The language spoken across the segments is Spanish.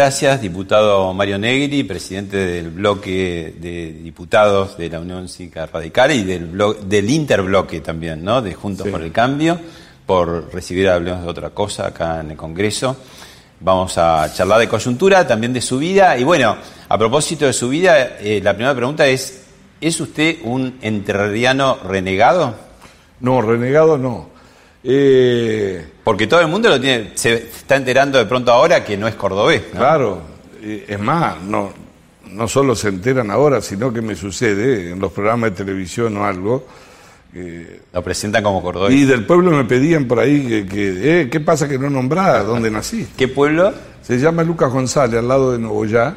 Gracias, diputado Mario Negri, presidente del bloque de diputados de la Unión Cívica Radical y del, del interbloque también, ¿no? De Juntos por el Cambio, por recibir Hablemos de otra cosa acá en el Congreso. Vamos a charlar de coyuntura, también de su vida. Y bueno, a propósito de su vida, eh, la primera pregunta es, ¿es usted un entrerriano renegado? No, renegado no. Eh, Porque todo el mundo lo tiene, se está enterando de pronto ahora que no es cordobés. Claro, es más, no, no solo se enteran ahora, sino que me sucede en los programas de televisión o algo. lo presentan como cordobés. Y del pueblo me pedían por ahí que, eh, ¿qué pasa que no nombrás? ¿Dónde naciste? ¿Qué pueblo? Se llama Lucas González, al lado de Novoyá.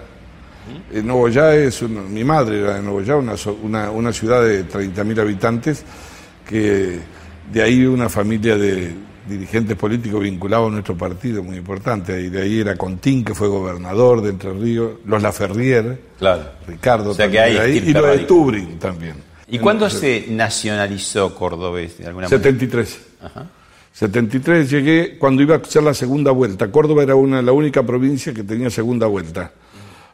Eh, Novoyá es, mi madre era de Novoyá, una, una, una ciudad de 30.000 habitantes que de ahí una familia de dirigentes políticos vinculados a nuestro partido, muy importante. Y de ahí era Contín, que fue gobernador de Entre Ríos, los Laferrier, claro. Ricardo, o sea que hay y los de Tubrin también. ¿Y cuándo se nacionalizó Cordobés de alguna 73. Ajá. 73 llegué cuando iba a hacer la segunda vuelta. Córdoba era una, la única provincia que tenía segunda vuelta.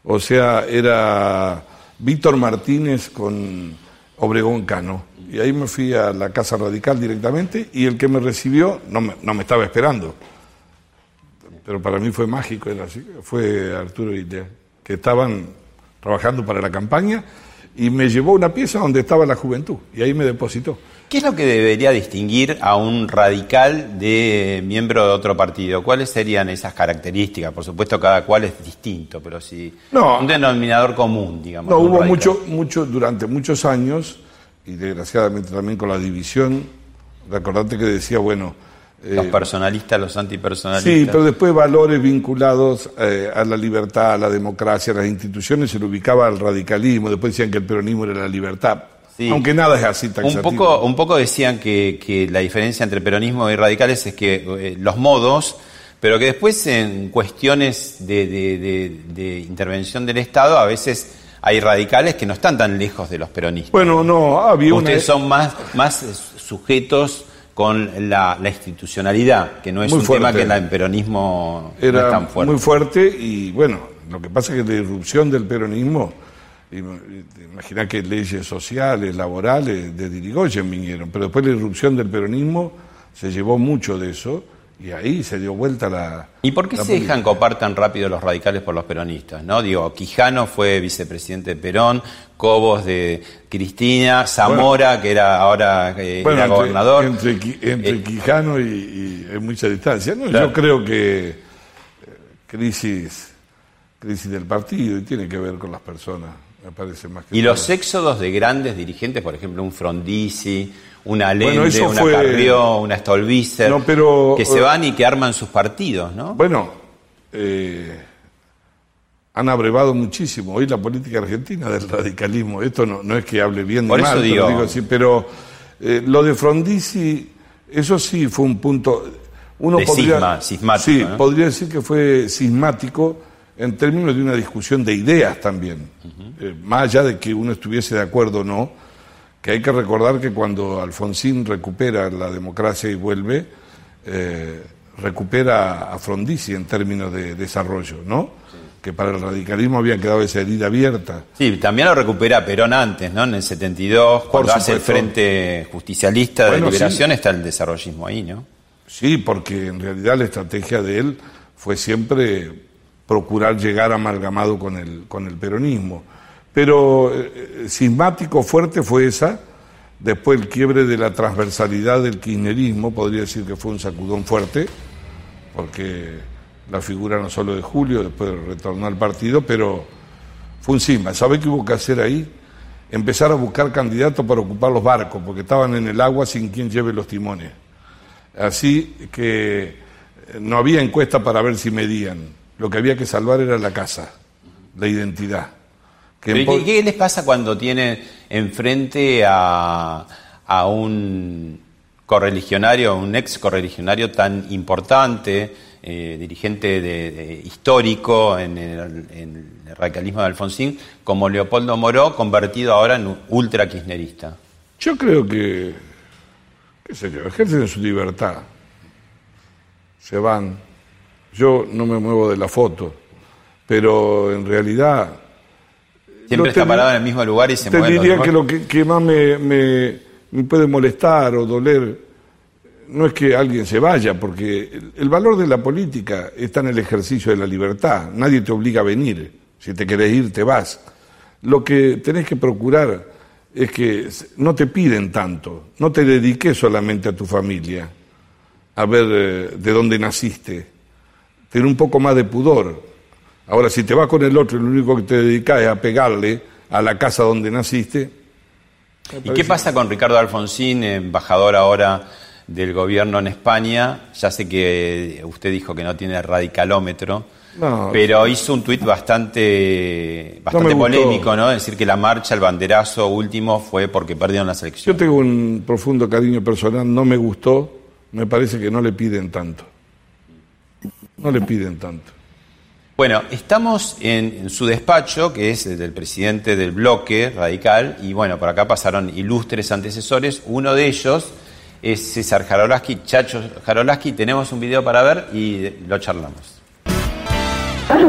O sea, era Víctor Martínez con Obregón Cano. Y ahí me fui a la Casa Radical directamente y el que me recibió no me, no me estaba esperando. Pero para mí fue mágico, era así, fue Arturo Idea, que estaban trabajando para la campaña y me llevó una pieza donde estaba la juventud y ahí me depositó. ¿Qué es lo que debería distinguir a un radical de miembro de otro partido? ¿Cuáles serían esas características? Por supuesto, cada cual es distinto, pero sí un denominador común, digamos. No, hubo mucho, mucho, durante muchos años, y desgraciadamente también con la división, recordate que decía, bueno... Los eh, personalistas, los antipersonalistas. Sí, pero después valores vinculados eh, a la libertad, a la democracia, a las instituciones, se lo ubicaba al radicalismo, después decían que el peronismo era la libertad. Aunque nada es así Un poco, un poco decían que, la diferencia entre peronismo y radicales es que eh, los modos, pero que después en cuestiones de, intervención del Estado a veces hay radicales que no están tan lejos de los peronistas. Bueno, no, había Ustedes son más, más sujetos con la, institucionalidad, que no es un tema que el peronismo Era no es tan fuerte. Muy fuerte y bueno, lo que pasa es que la irrupción del peronismo Imagina que leyes sociales, laborales de Dirigoyen vinieron, pero después la irrupción del peronismo se llevó mucho de eso y ahí se dio vuelta la. ¿Y por qué se dejan copar tan rápido los radicales por los peronistas? ¿no? Digo, Quijano fue vicepresidente de Perón, Cobos de Cristina, Zamora, que era ahora eh, era gobernador. Entre, eh, Quijano y, y, mucha distancia. ¿no? Yo creo que eh, crisis, crisis del partido y tiene que ver con las personas parece más y los éxodos de grandes dirigentes, por ejemplo, un Frondizi, una Allende, una Carrió, una Stolbizer, que se eh, van y que arman sus partidos, ¿no? Bueno, eh, han abrevado muchísimo hoy la política argentina del radicalismo. Esto no, no es que hable bien de mal, digo. así, pero eh, lo de Frondizi, eso sí fue un punto... Uno podría, sismático, sí, podría decir que fue sismático en términos de una discusión de ideas también, eh, más allá de que uno estuviese de acuerdo o no, que hay que recordar que cuando Alfonsín recupera la democracia y vuelve, eh, recupera a Frondizi en términos de desarrollo, ¿no? Que para el radicalismo había quedado esa herida abierta. Sí, también lo recupera Perón antes, ¿no? En el 72, cuando hace el Frente Justicialista de Liberación, está el desarrollismo ahí, ¿no? Sí, porque en realidad la estrategia de él fue siempre procurar llegar amalgamado con el, con el peronismo. Pero eh, fuerte fue esa, después el quiebre de la transversalidad del kirchnerismo, podría decir que fue un sacudón fuerte, porque la figura no solo de Julio, después retornó al partido, pero fue un sisma. ¿Sabe qué hubo que hacer ahí? Empezar a buscar candidatos para ocupar los barcos, porque estaban en el agua sin quien lleve los timones. Así que eh, no había encuesta para ver si medían lo que había que salvar era la casa, la identidad. ¿Qué, les pasa cuando tienen enfrente a, un correligionario, un ex correligionario tan importante, eh, dirigente de, histórico en el, radicalismo de Alfonsín, como Leopoldo Moró, convertido ahora en ultra kirchnerista? Yo creo que, qué sé yo, ejercen su libertad, se van, yo no me muevo de la foto, pero en realidad... Siempre está parado en el mismo lugar y se mueve. Te diría que lo que, más me, me, puede molestar o doler no es que alguien se vaya, porque el, valor de la política está en el ejercicio de la libertad. Nadie te obliga a venir. Si te querés ir, te vas. Lo que tenés que procurar es que no te piden tanto, no te dediques solamente a tu familia, a ver eh, de dónde naciste, tener un poco más de pudor. Ahora, si te vas con el otro y lo único que te dedicas es a pegarle a la casa donde naciste. ¿Y qué pasa con Ricardo Alfonsín, embajador ahora del gobierno en España? Ya sé que usted dijo que no tiene radicalómetro. pero hizo un tuit bastante, bastante polémico, ¿no? Decir que la marcha, el banderazo último fue porque perdieron la selección. Yo tengo un profundo cariño personal, no me gustó, me parece que no le piden tanto. No le piden tanto. Bueno, estamos en, su despacho, que es el del presidente del bloque radical, y bueno, por acá pasaron ilustres antecesores. Uno de ellos es César Jarolaski, Chacho Jarolaski. Tenemos un video para ver y lo charlamos.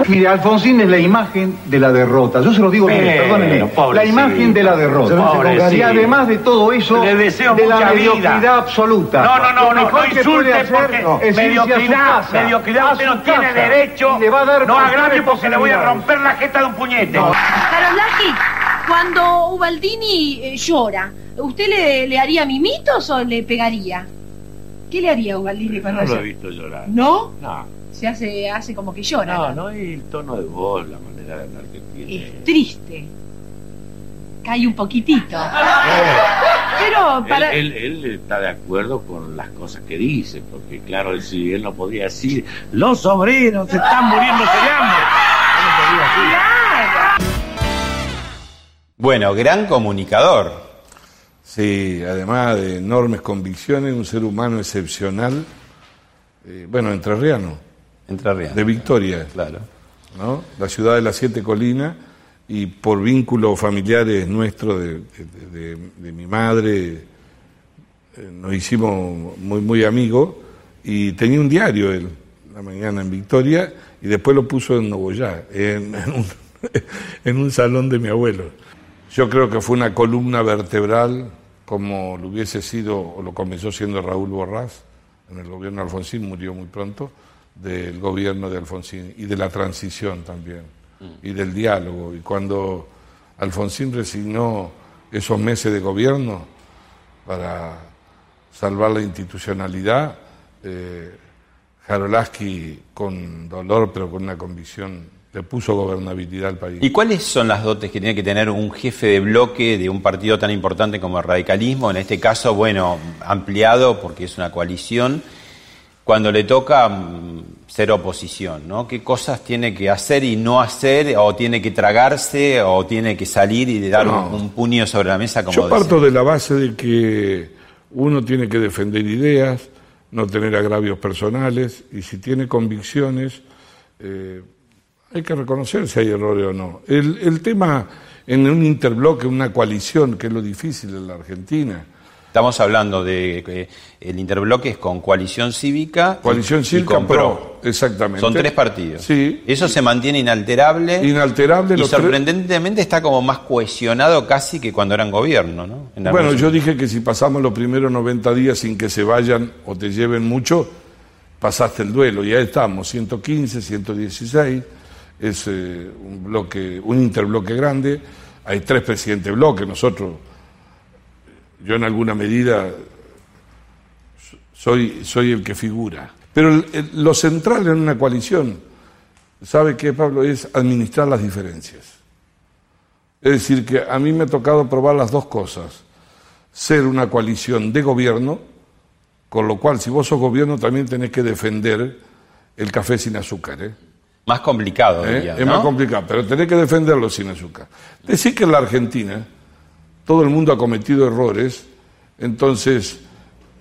Mire, Alfonsín es la imagen de la derrota. Yo se lo digo, perdónenme. La imagen de la derrota. Y además de todo eso, de la mediocridad absoluta. No, no, no, no, no insulte porque mediocridad, mediocridad, usted no tiene derecho. Le va a dar no agrave porque le voy a romper la jeta de un puñete. Carolaki, cuando Ubaldini eh, llora, ¿usted le, le haría mimitos o le pegaría? ¿Qué le haría a Ubaldini cuando No lo he visto llorar. ¿No? No se hace, hace como que llora. No, no, es el tono de voz, la manera de hablar que tiene. Es triste. Cae un poquitito. Pero para... Él, él, está de acuerdo con las cosas que dice, porque claro, si él no podía decir, los obreros se están muriendo de hambre. Bueno, gran comunicador. Sí, además de enormes convicciones, un ser humano excepcional. Eh, bueno, entrerriano. De Victoria. Claro. ¿no? La ciudad de las siete colinas y por vínculos familiares nuestros, de, mi madre, eh, nos hicimos muy, muy amigos y tenía un diario él, la mañana en Victoria, y después lo puso en Novoyá, en, un, en un salón de mi abuelo. Yo creo que fue una columna vertebral, como lo hubiese sido, o lo comenzó siendo Raúl Borrás, en el gobierno de Alfonsín, murió muy pronto, del gobierno de Alfonsín y de la transición también, mm. y del diálogo. Y cuando Alfonsín resignó esos meses de gobierno para salvar la institucionalidad, eh, Jarolaski, con dolor pero con una convicción, le puso gobernabilidad al país. ¿Y cuáles son las dotes que tiene que tener un jefe de bloque de un partido tan importante como el radicalismo? En este caso, bueno, ampliado porque es una coalición cuando le toca mm, ser oposición, ¿no? ¿Qué cosas tiene que hacer y no hacer, o tiene que tragarse, o tiene que salir y dar un, puño sobre la mesa como Yo parto de la base de que uno tiene que defender ideas, no tener agravios personales, y si tiene convicciones, eh, Hay que reconocer si hay errores o no. El, el tema en un interbloque, una coalición, que es lo difícil en la Argentina, Estamos hablando de que el interbloque es con Coalición Cívica. Coalición Cívica y con PRO. Exactamente. Son tres partidos. Sí. Eso se mantiene inalterable. Inalterable. Y sorprendentemente está como más cohesionado casi que cuando eran gobierno, ¿no? bueno, yo dije que si pasamos los primeros 90 días sin que se vayan o te lleven mucho, pasaste el duelo. Y ahí estamos, 115, 116. Es eh, un bloque, un interbloque grande. Hay tres presidentes bloques. Nosotros yo en alguna medida soy, soy el que figura. Pero lo central en una coalición, ¿sabe qué, Pablo? Es administrar las diferencias. Es decir, que a mí me ha tocado probar las dos cosas. Ser una coalición de gobierno, con lo cual si vos sos gobierno también tenés que defender el café sin azúcar. ¿eh? Más complicado, ¿Eh? Es más complicado, pero tenés que defenderlo sin azúcar. Decir que en la Argentina todo el mundo ha cometido errores, entonces,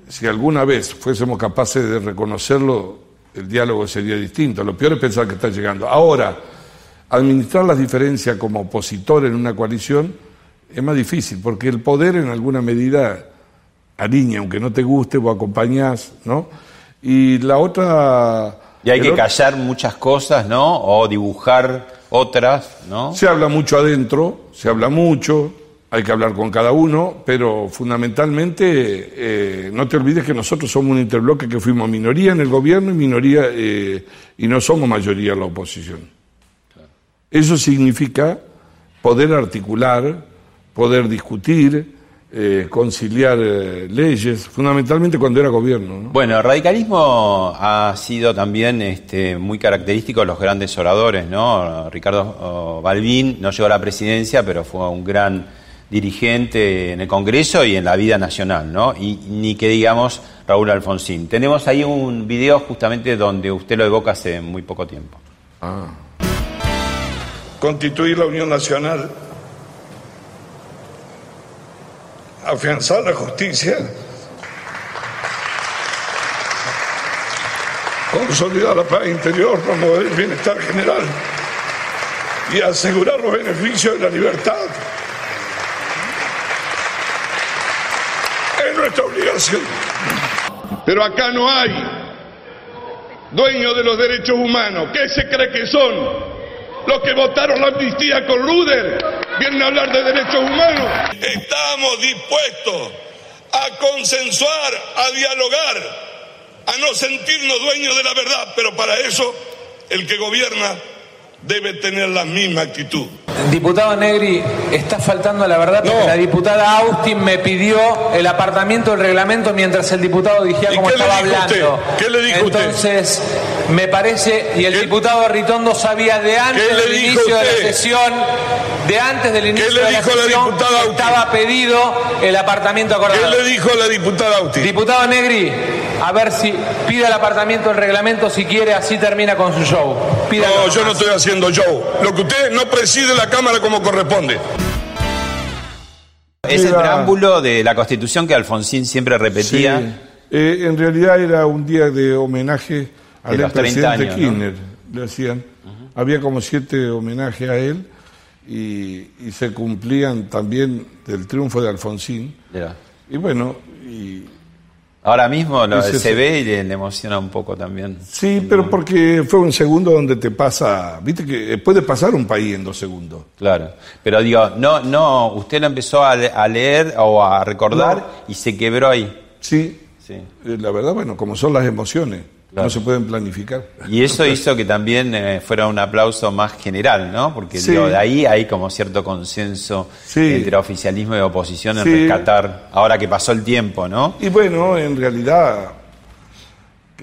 si alguna vez fuésemos capaces de reconocerlo, el diálogo sería distinto. Lo peor es pensar que está llegando. Ahora, administrar las diferencias como opositor en una coalición es más difícil, porque el poder en alguna medida alinea, aunque no te guste, o acompañás, ¿no? Y la otra... Y hay que callar muchas cosas, ¿no? O dibujar otras, ¿no? Se habla mucho adentro, se habla mucho, hay que hablar con cada uno, pero fundamentalmente eh, no te olvides que nosotros somos un interbloque que fuimos minoría en el gobierno y minoría eh, y no somos mayoría en la oposición. Eso significa poder articular, poder discutir, eh, conciliar leyes, fundamentalmente cuando era gobierno. Bueno, el radicalismo ha sido también este, muy característico de los grandes oradores, ¿no? Ricardo oh, Balbín no llegó a la presidencia, pero fue un gran dirigente en el Congreso y en la vida nacional, ¿no? Y ni que digamos Raúl Alfonsín. Tenemos ahí un video justamente donde usted lo evoca hace muy poco tiempo. Ah. Constituir la Unión Nacional, afianzar la justicia, consolidar la paz interior, promover el bienestar general y asegurar los beneficios de la libertad Pero acá no hay dueños de los derechos humanos. ¿Qué se cree que son? Los que votaron la amnistía con Luder vienen a hablar de derechos humanos. Estamos dispuestos a consensuar, a dialogar, a no sentirnos dueños de la verdad, pero para eso el que gobierna debe tener la misma actitud. Diputado Negri, está faltando a la verdad porque la diputada Austin me pidió el apartamiento del reglamento mientras el diputado dijía cómo estaba hablando. ¿Qué le dijo Entonces, me parece, y el diputado Ritondo sabía de antes del inicio de la sesión, de antes del inicio de la sesión, estaba pedido el apartamento acordado. ¿Qué le dijo la diputada Austin? Diputado Negri, a ver si pida el apartamento del reglamento si quiere, así termina con su show. No, yo no estoy haciendo show. Lo que usted no preside la Cámara como corresponde. Es el preámbulo de la Constitución que Alfonsín siempre repetía. Eh, en realidad era un día de homenaje al presidente Kirchner, le hacían. Había como siete homenajes a él y, se cumplían también del triunfo de Alfonsín. Y bueno, y Ahora mismo se ve y le, emociona un poco también. Sí, pero porque fue un segundo donde te pasa, viste que puede pasar un país en dos segundos. Claro, pero digo, no, no, usted lo empezó a, leer o a recordar y se quebró ahí. Sí, sí. Eh, la verdad, bueno, como son las emociones. No se pueden planificar. Y eso hizo que también eh, fuera un aplauso más general, ¿no? Porque de ahí hay como cierto consenso entre oficialismo y oposición en rescatar, ahora que pasó el tiempo, ¿no? Y bueno, en realidad,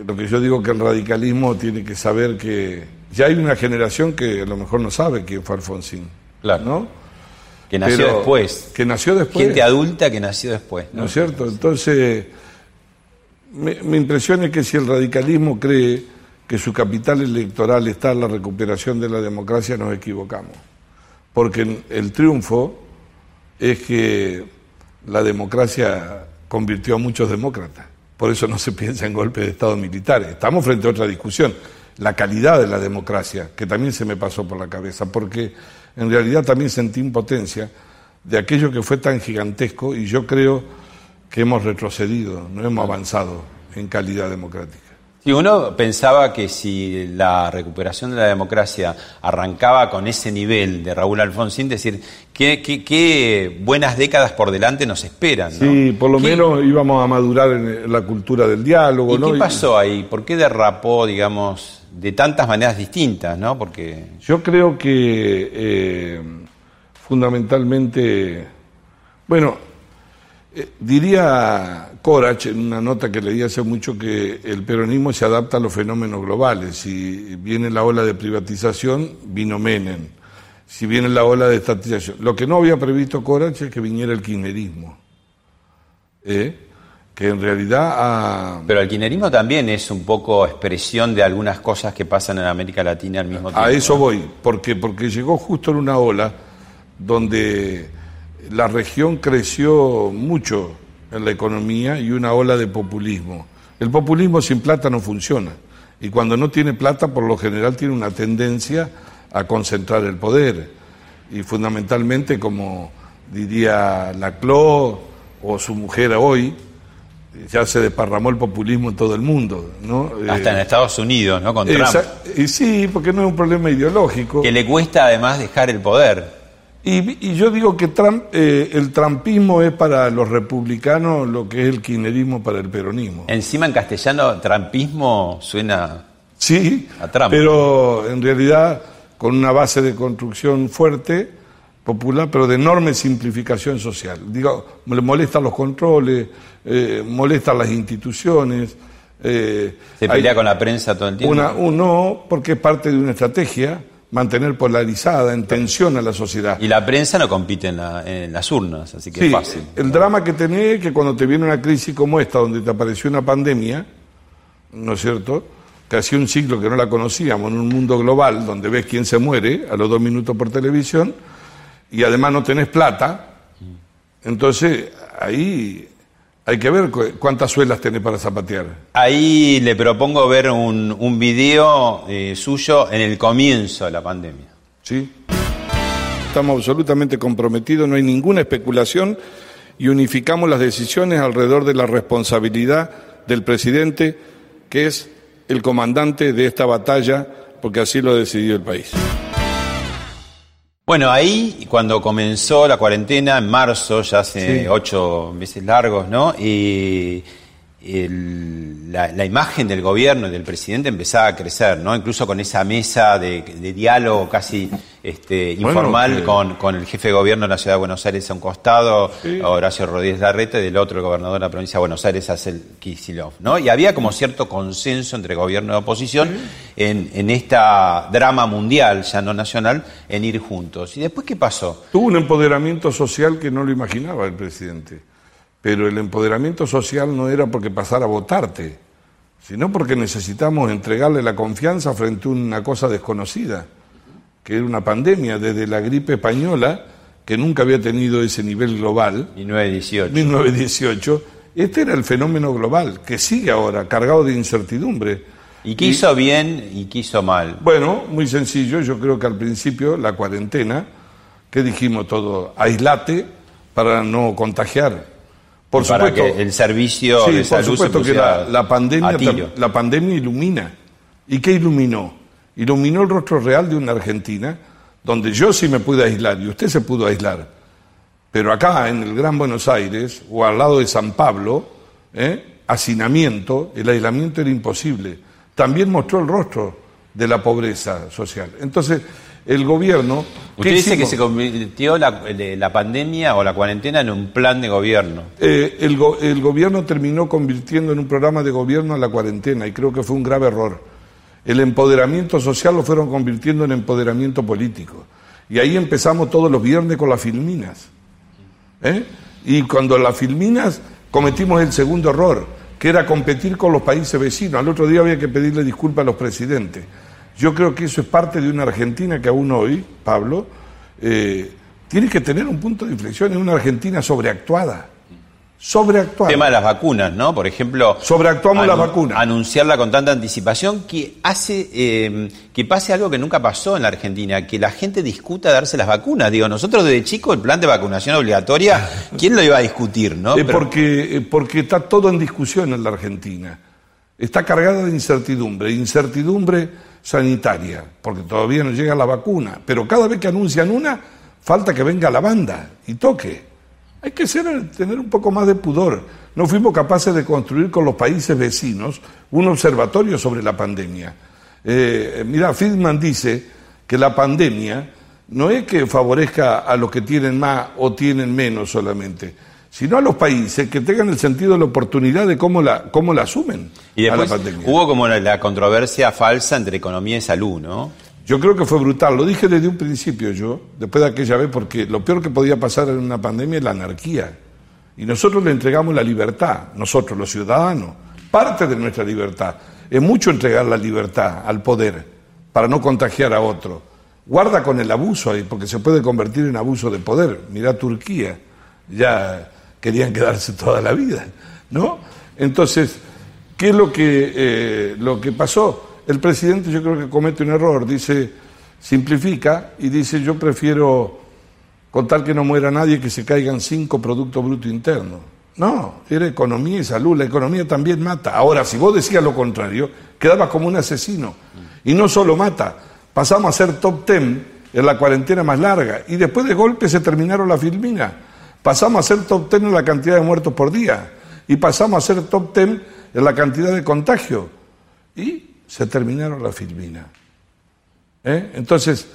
lo que yo digo que el radicalismo tiene que saber que ya hay una generación que a lo mejor no sabe quién fue Alfonsín. Claro. ¿No? Que nació después. Que nació después. Gente adulta que nació después. ¿No, ¿No es cierto? Entonces mi, impresión es que si el radicalismo cree que su capital electoral está en la recuperación de la democracia, nos equivocamos. Porque el triunfo es que la democracia convirtió a muchos demócratas. Por eso no se piensa en golpe de Estado militar. Estamos frente a otra discusión. la calidad de la democracia, que también se me pasó por la cabeza, porque en realidad también sentí impotencia de aquello que fue tan gigantesco y yo creo que hemos retrocedido, no hemos avanzado en calidad democrática. Y uno pensaba que si la recuperación de la democracia arrancaba con ese nivel de Raúl Alfonsín, decir, qué, qué, buenas décadas por delante nos esperan. Sí, por lo menos íbamos a madurar en la cultura del diálogo. ¿Y qué pasó ahí? ¿Por qué derrapó, digamos, de tantas maneras distintas? ¿no? Porque... Yo creo que eh, fundamentalmente, bueno, eh, diría Corach en una nota que leí hace mucho que el peronismo se adapta a los fenómenos globales. Si viene la ola de privatización, vino Menem. Si viene la ola de estatización. Lo que no había previsto Corach es que viniera el kirchnerismo. ¿Eh? Que en realidad... Pero el kirchnerismo también es un poco expresión de algunas cosas que pasan en América Latina al mismo tiempo. A eso voy. ¿Por Porque llegó justo en una ola donde la región creció mucho en la economía y una ola de populismo. El populismo sin plata no funciona y cuando no tiene plata por lo general tiene una tendencia a concentrar el poder y fundamentalmente como diría Laclau o su mujer hoy, ya se desparramó el populismo en todo el mundo, ¿no? Hasta en Estados Unidos, ¿no? Con Trump. Y sí, porque no es un problema ideológico. Que le cuesta además dejar el poder. Y, yo digo que Trump, eh, el trumpismo es para los republicanos lo que es el kirchnerismo para el peronismo. Encima en castellano, trumpismo suena sí, a Trump. Pero en realidad con una base de construcción fuerte, popular, pero de enorme simplificación social. Digo, le molestan los controles, eh, molestan las instituciones. Eh, ¿Se pelea con la prensa todo el tiempo? Una, no, porque es parte de una estrategia mantener polarizada, en tensión a la sociedad. Y la prensa no compite en, las urnas, así que es fácil. El drama que tenés es que cuando te viene una crisis como esta, donde te apareció una pandemia, ¿no es cierto? Que hacía un ciclo que no la conocíamos, en un mundo global, donde ves quién se muere a los dos minutos por televisión, y además no tenés plata, entonces ahí hay que ver cuántas suelas tiene para zapatear. Ahí le propongo ver un, un video eh, suyo en el comienzo de la pandemia. Sí. Estamos absolutamente comprometidos, no hay ninguna especulación y unificamos las decisiones alrededor de la responsabilidad del presidente, que es el comandante de esta batalla, porque así lo decidió el país. Bueno, ahí cuando comenzó la cuarentena, en marzo, ya hace ocho meses largos, ¿no? Y la, imagen del gobierno y del presidente empezaba a crecer, ¿no? Incluso con esa mesa de, diálogo casi este, informal con, el jefe de gobierno de la ciudad de Buenos Aires a un costado, Horacio Rodríguez Larreta, y del otro el gobernador de la provincia de Buenos Aires, Acel Kicillof, ¿no? Y había como cierto consenso entre gobierno y oposición en, en esta drama mundial, ya no nacional, en ir juntos. ¿Y después qué pasó? Tuvo un empoderamiento social que no lo imaginaba el presidente pero el empoderamiento social no era porque pasara a votarte, sino porque necesitamos entregarle la confianza frente a una cosa desconocida, que era una pandemia desde la gripe española, que nunca había tenido ese nivel global. 1918. 1918. Este era el fenómeno global, que sigue ahora, cargado de incertidumbre. ¿Y qué hizo bien y qué hizo mal? Bueno, muy sencillo. Yo creo que al principio la cuarentena, que dijimos todo, aislate para no contagiar. Por supuesto, que el servicio de salud por supuesto que la, pandemia, la pandemia ilumina. ¿Y qué iluminó? Iluminó el rostro real de una Argentina donde yo sí me pude aislar y usted se pudo aislar. Pero acá, en el Gran Buenos Aires, o al lado de San Pablo, ¿eh? hacinamiento, el aislamiento era imposible. También mostró el rostro de la pobreza social. Entonces, el gobierno... Usted dice que se convirtió la, pandemia o la cuarentena en un plan de gobierno. Eh, el, el, gobierno terminó convirtiendo en un programa de gobierno a la cuarentena y creo que fue un grave error. El empoderamiento social lo fueron convirtiendo en empoderamiento político. Y ahí empezamos todos los viernes con las filminas. ¿eh? Y cuando las filminas cometimos el segundo error, que era competir con los países vecinos. Al otro día había que pedirle disculpas a los presidentes. Yo creo que eso es parte de una Argentina que aún hoy, Pablo, eh, tiene que tener un punto de inflexión, es una Argentina sobreactuada. Sobreactuar. El tema de las vacunas, ¿no? Por ejemplo. Sobreactuamos las vacunas. Anunciarla con tanta anticipación que hace eh, que pase algo que nunca pasó en la Argentina, que la gente discuta darse las vacunas. Digo, nosotros desde chicos el plan de vacunación obligatoria, ¿quién lo iba a discutir, no? porque, eh, porque está todo en discusión en la Argentina. Está cargada de incertidumbre, incertidumbre sanitaria, porque todavía no llega la vacuna. Pero cada vez que anuncian una, falta que venga la banda y toque. Hay que tener un poco más de pudor. No fuimos capaces de construir con los países vecinos un observatorio sobre la pandemia. Eh, mira, Friedman dice que la pandemia no es que favorezca a los que tienen más o tienen menos solamente, sino a los países que tengan el sentido de la oportunidad de cómo la, cómo la asumen y a la pandemia. Hubo como la controversia falsa entre economía y salud, ¿no? Yo creo que fue brutal, lo dije desde un principio yo, después de aquella vez, porque lo peor que podía pasar en una pandemia es la anarquía. Y nosotros le entregamos la libertad, nosotros los ciudadanos, parte de nuestra libertad. Es mucho entregar la libertad al poder para no contagiar a otro. Guarda con el abuso ahí, porque se puede convertir en abuso de poder. Mira Turquía, ya querían quedarse toda la vida, ¿no? Entonces, ¿qué es lo que, eh, lo que pasó? el presidente yo creo que comete un error, dice, simplifica y dice yo prefiero contar que no muera nadie que se caigan cinco productos brutos internos. No, era economía y salud, la economía también mata. Ahora, si vos decías lo contrario, quedabas como un asesino. Y no solo mata, pasamos a ser top ten en la cuarentena más larga y después de golpe se terminaron la filmina. Pasamos a ser top ten en la cantidad de muertos por día y pasamos a ser top ten en la cantidad de contagios. Y se terminaron la filmina. ¿Eh? Entonces,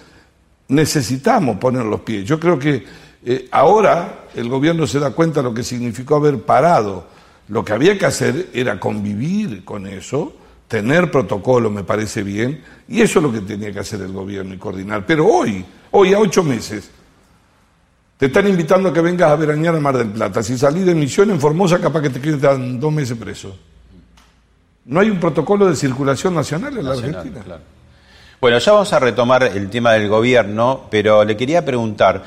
necesitamos poner los pies. Yo creo que eh, ahora el gobierno se da cuenta de lo que significó haber parado. Lo que había que hacer era convivir con eso, tener protocolo, me parece bien, y eso es lo que tenía que hacer el gobierno y coordinar. Pero hoy, hoy a ocho meses, te están invitando a que vengas a veranear a Mar del Plata. Si salís de misión en Formosa, capaz que te quedan dos meses preso. No hay un protocolo de circulación nacional en la Argentina. Bueno, ya vamos a retomar el tema del gobierno, pero le quería preguntar,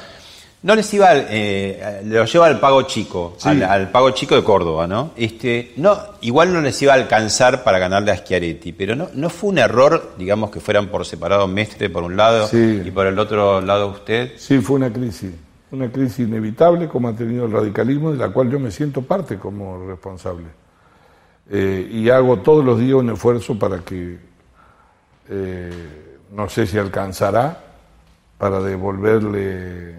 no les iba, eh, lo lleva al pago chico, al, pago chico de Córdoba, ¿no? Este, no, igual no les iba a alcanzar para ganarle a Schiaretti, pero no, no fue un error, digamos, que fueran por separado Mestre por un lado y por el otro lado usted. Sí, fue una crisis, una crisis inevitable como ha tenido el radicalismo, de la cual yo me siento parte como responsable. Eh, y hago todos los días un esfuerzo para que, eh, no sé si alcanzará, para devolverle,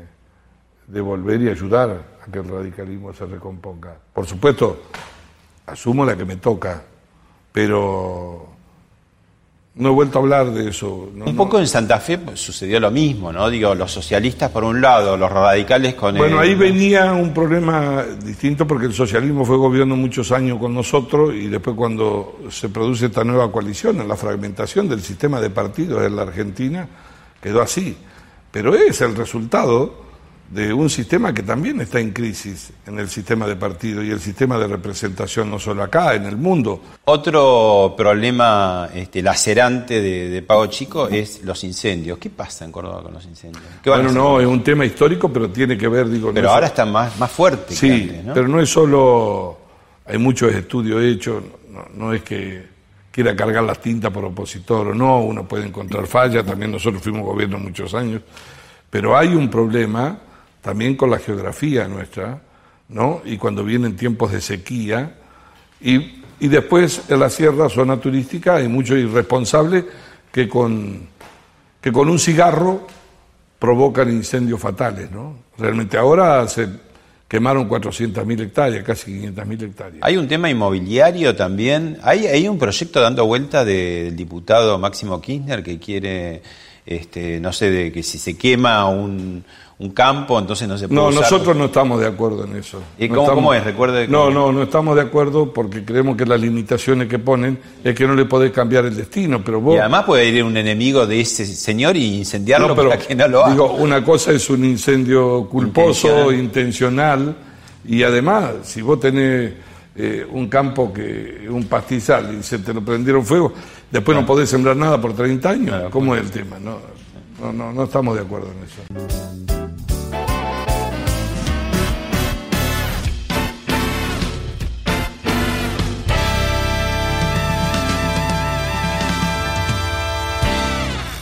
devolver y ayudar a que el radicalismo se recomponga. Por supuesto, asumo la que me toca, pero no he vuelto a hablar de eso. un poco en Santa Fe sucedió lo mismo, ¿no? Digo, los socialistas por un lado, los radicales con Bueno, ahí venía un problema distinto porque el socialismo fue gobierno muchos años con nosotros y después cuando se produce esta nueva coalición, en la fragmentación del sistema de partidos en la Argentina, quedó así. Pero es el resultado de un sistema que también está en crisis en el sistema de partido y el sistema de representación, no solo acá, en el mundo. Otro problema este, lacerante de, Pago Chico es los incendios. ¿Qué pasa en Córdoba con los incendios? Bueno, no, es un tema histórico, pero tiene que ver, digo... Pero ahora está más, más fuerte. Sí, pero no es solo... Hay muchos estudios hechos, no, no es que quiera cargar las tintas por opositor o no, uno puede encontrar fallas, también nosotros fuimos gobierno muchos años, pero hay un problema también con la geografía nuestra, ¿no? Y cuando vienen tiempos de sequía, y, y después en la sierra, zona turística, hay muchos irresponsables que con, que con un cigarro provocan incendios fatales, ¿no? Realmente ahora se quemaron 400.000 hectáreas, casi 500.000 hectáreas. Hay un tema inmobiliario también. Hay, hay un proyecto dando vuelta del diputado Máximo Kirchner que quiere, este, no sé, de que si se quema un, un campo, entonces no se puede No, nosotros no estamos de acuerdo en eso. ¿Y cómo, es? Recuerde No, no, no estamos de acuerdo porque creemos que las limitaciones que ponen es que no le podés cambiar el destino, pero vos... Y además puede ir un enemigo de ese señor y incendiarlo para que no lo haga. Digo, una cosa es un incendio culposo, intencional, y además, si vos tenés eh, un campo, que un pastizal, y se te lo prendieron fuego, Después no podés sembrar nada por 30 años. ¿Cómo es el tema? No, no, no, no estamos de acuerdo en eso.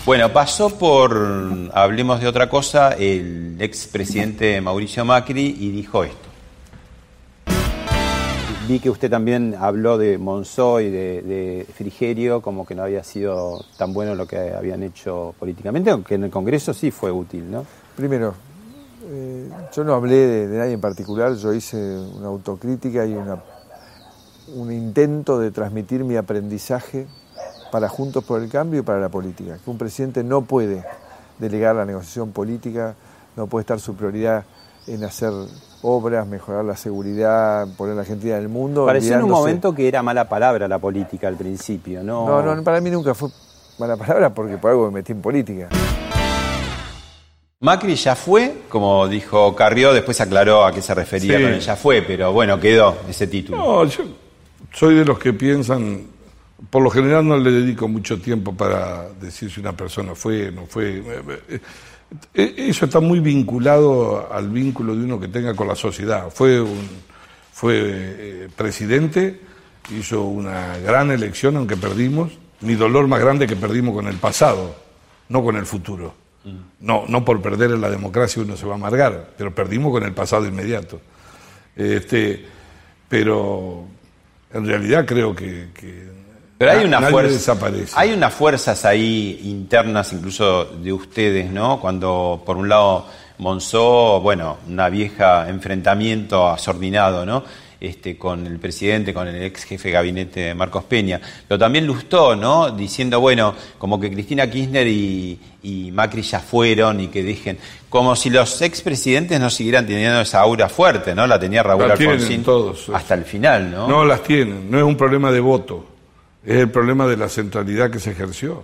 Bueno, pasó por, hablemos de otra cosa, el expresidente Mauricio Macri y dijo esto. Vi que usted también habló de Monzó y de, Frigerio como que no había sido tan bueno lo que habían hecho políticamente, aunque en el Congreso sí fue útil, ¿no? Primero, eh, yo no hablé de, nadie en particular, yo hice una autocrítica y una, un intento de transmitir mi aprendizaje para Juntos por el Cambio y para la política. Que un presidente no puede delegar la negociación política, no puede estar su prioridad en hacer obras, mejorar la seguridad, poner la Argentina en el mundo. Pareció en un momento que era mala palabra la política al principio, ¿no? No, no, para mí nunca fue mala palabra porque por algo me metí en política. Macri ya fue, como dijo Carrió, después aclaró a qué se refería con el ya fue, pero bueno, quedó ese título. No, yo soy de los que piensan, por lo general no le dedico mucho tiempo para decir si una persona fue, no fue. Eh, eso está muy vinculado al vínculo de uno que tenga con la sociedad. Fue, un, fue eh, presidente, hizo una gran elección, aunque perdimos. Mi dolor más grande que perdimos con el pasado, no con el futuro. No, no por perder en la democracia uno se va a amargar, pero perdimos con el pasado inmediato. Este, pero en realidad creo que, pero hay una fuerza, hay unas fuerzas ahí internas incluso de ustedes, ¿no? Cuando por un lado Monzó, bueno, una vieja enfrentamiento asordinado, ¿no? Este, con el presidente, con el ex jefe de gabinete Marcos Peña, pero también Lustó, ¿no? Diciendo, bueno, como que Cristina Kirchner y, Macri ya fueron y que dejen, como si los expresidentes no siguieran teniendo esa aura fuerte, ¿no? La tenía Raúl Alfonsín todos, hasta el final, ¿no? No las tienen, no es un problema de voto, es el problema de la centralidad que se ejerció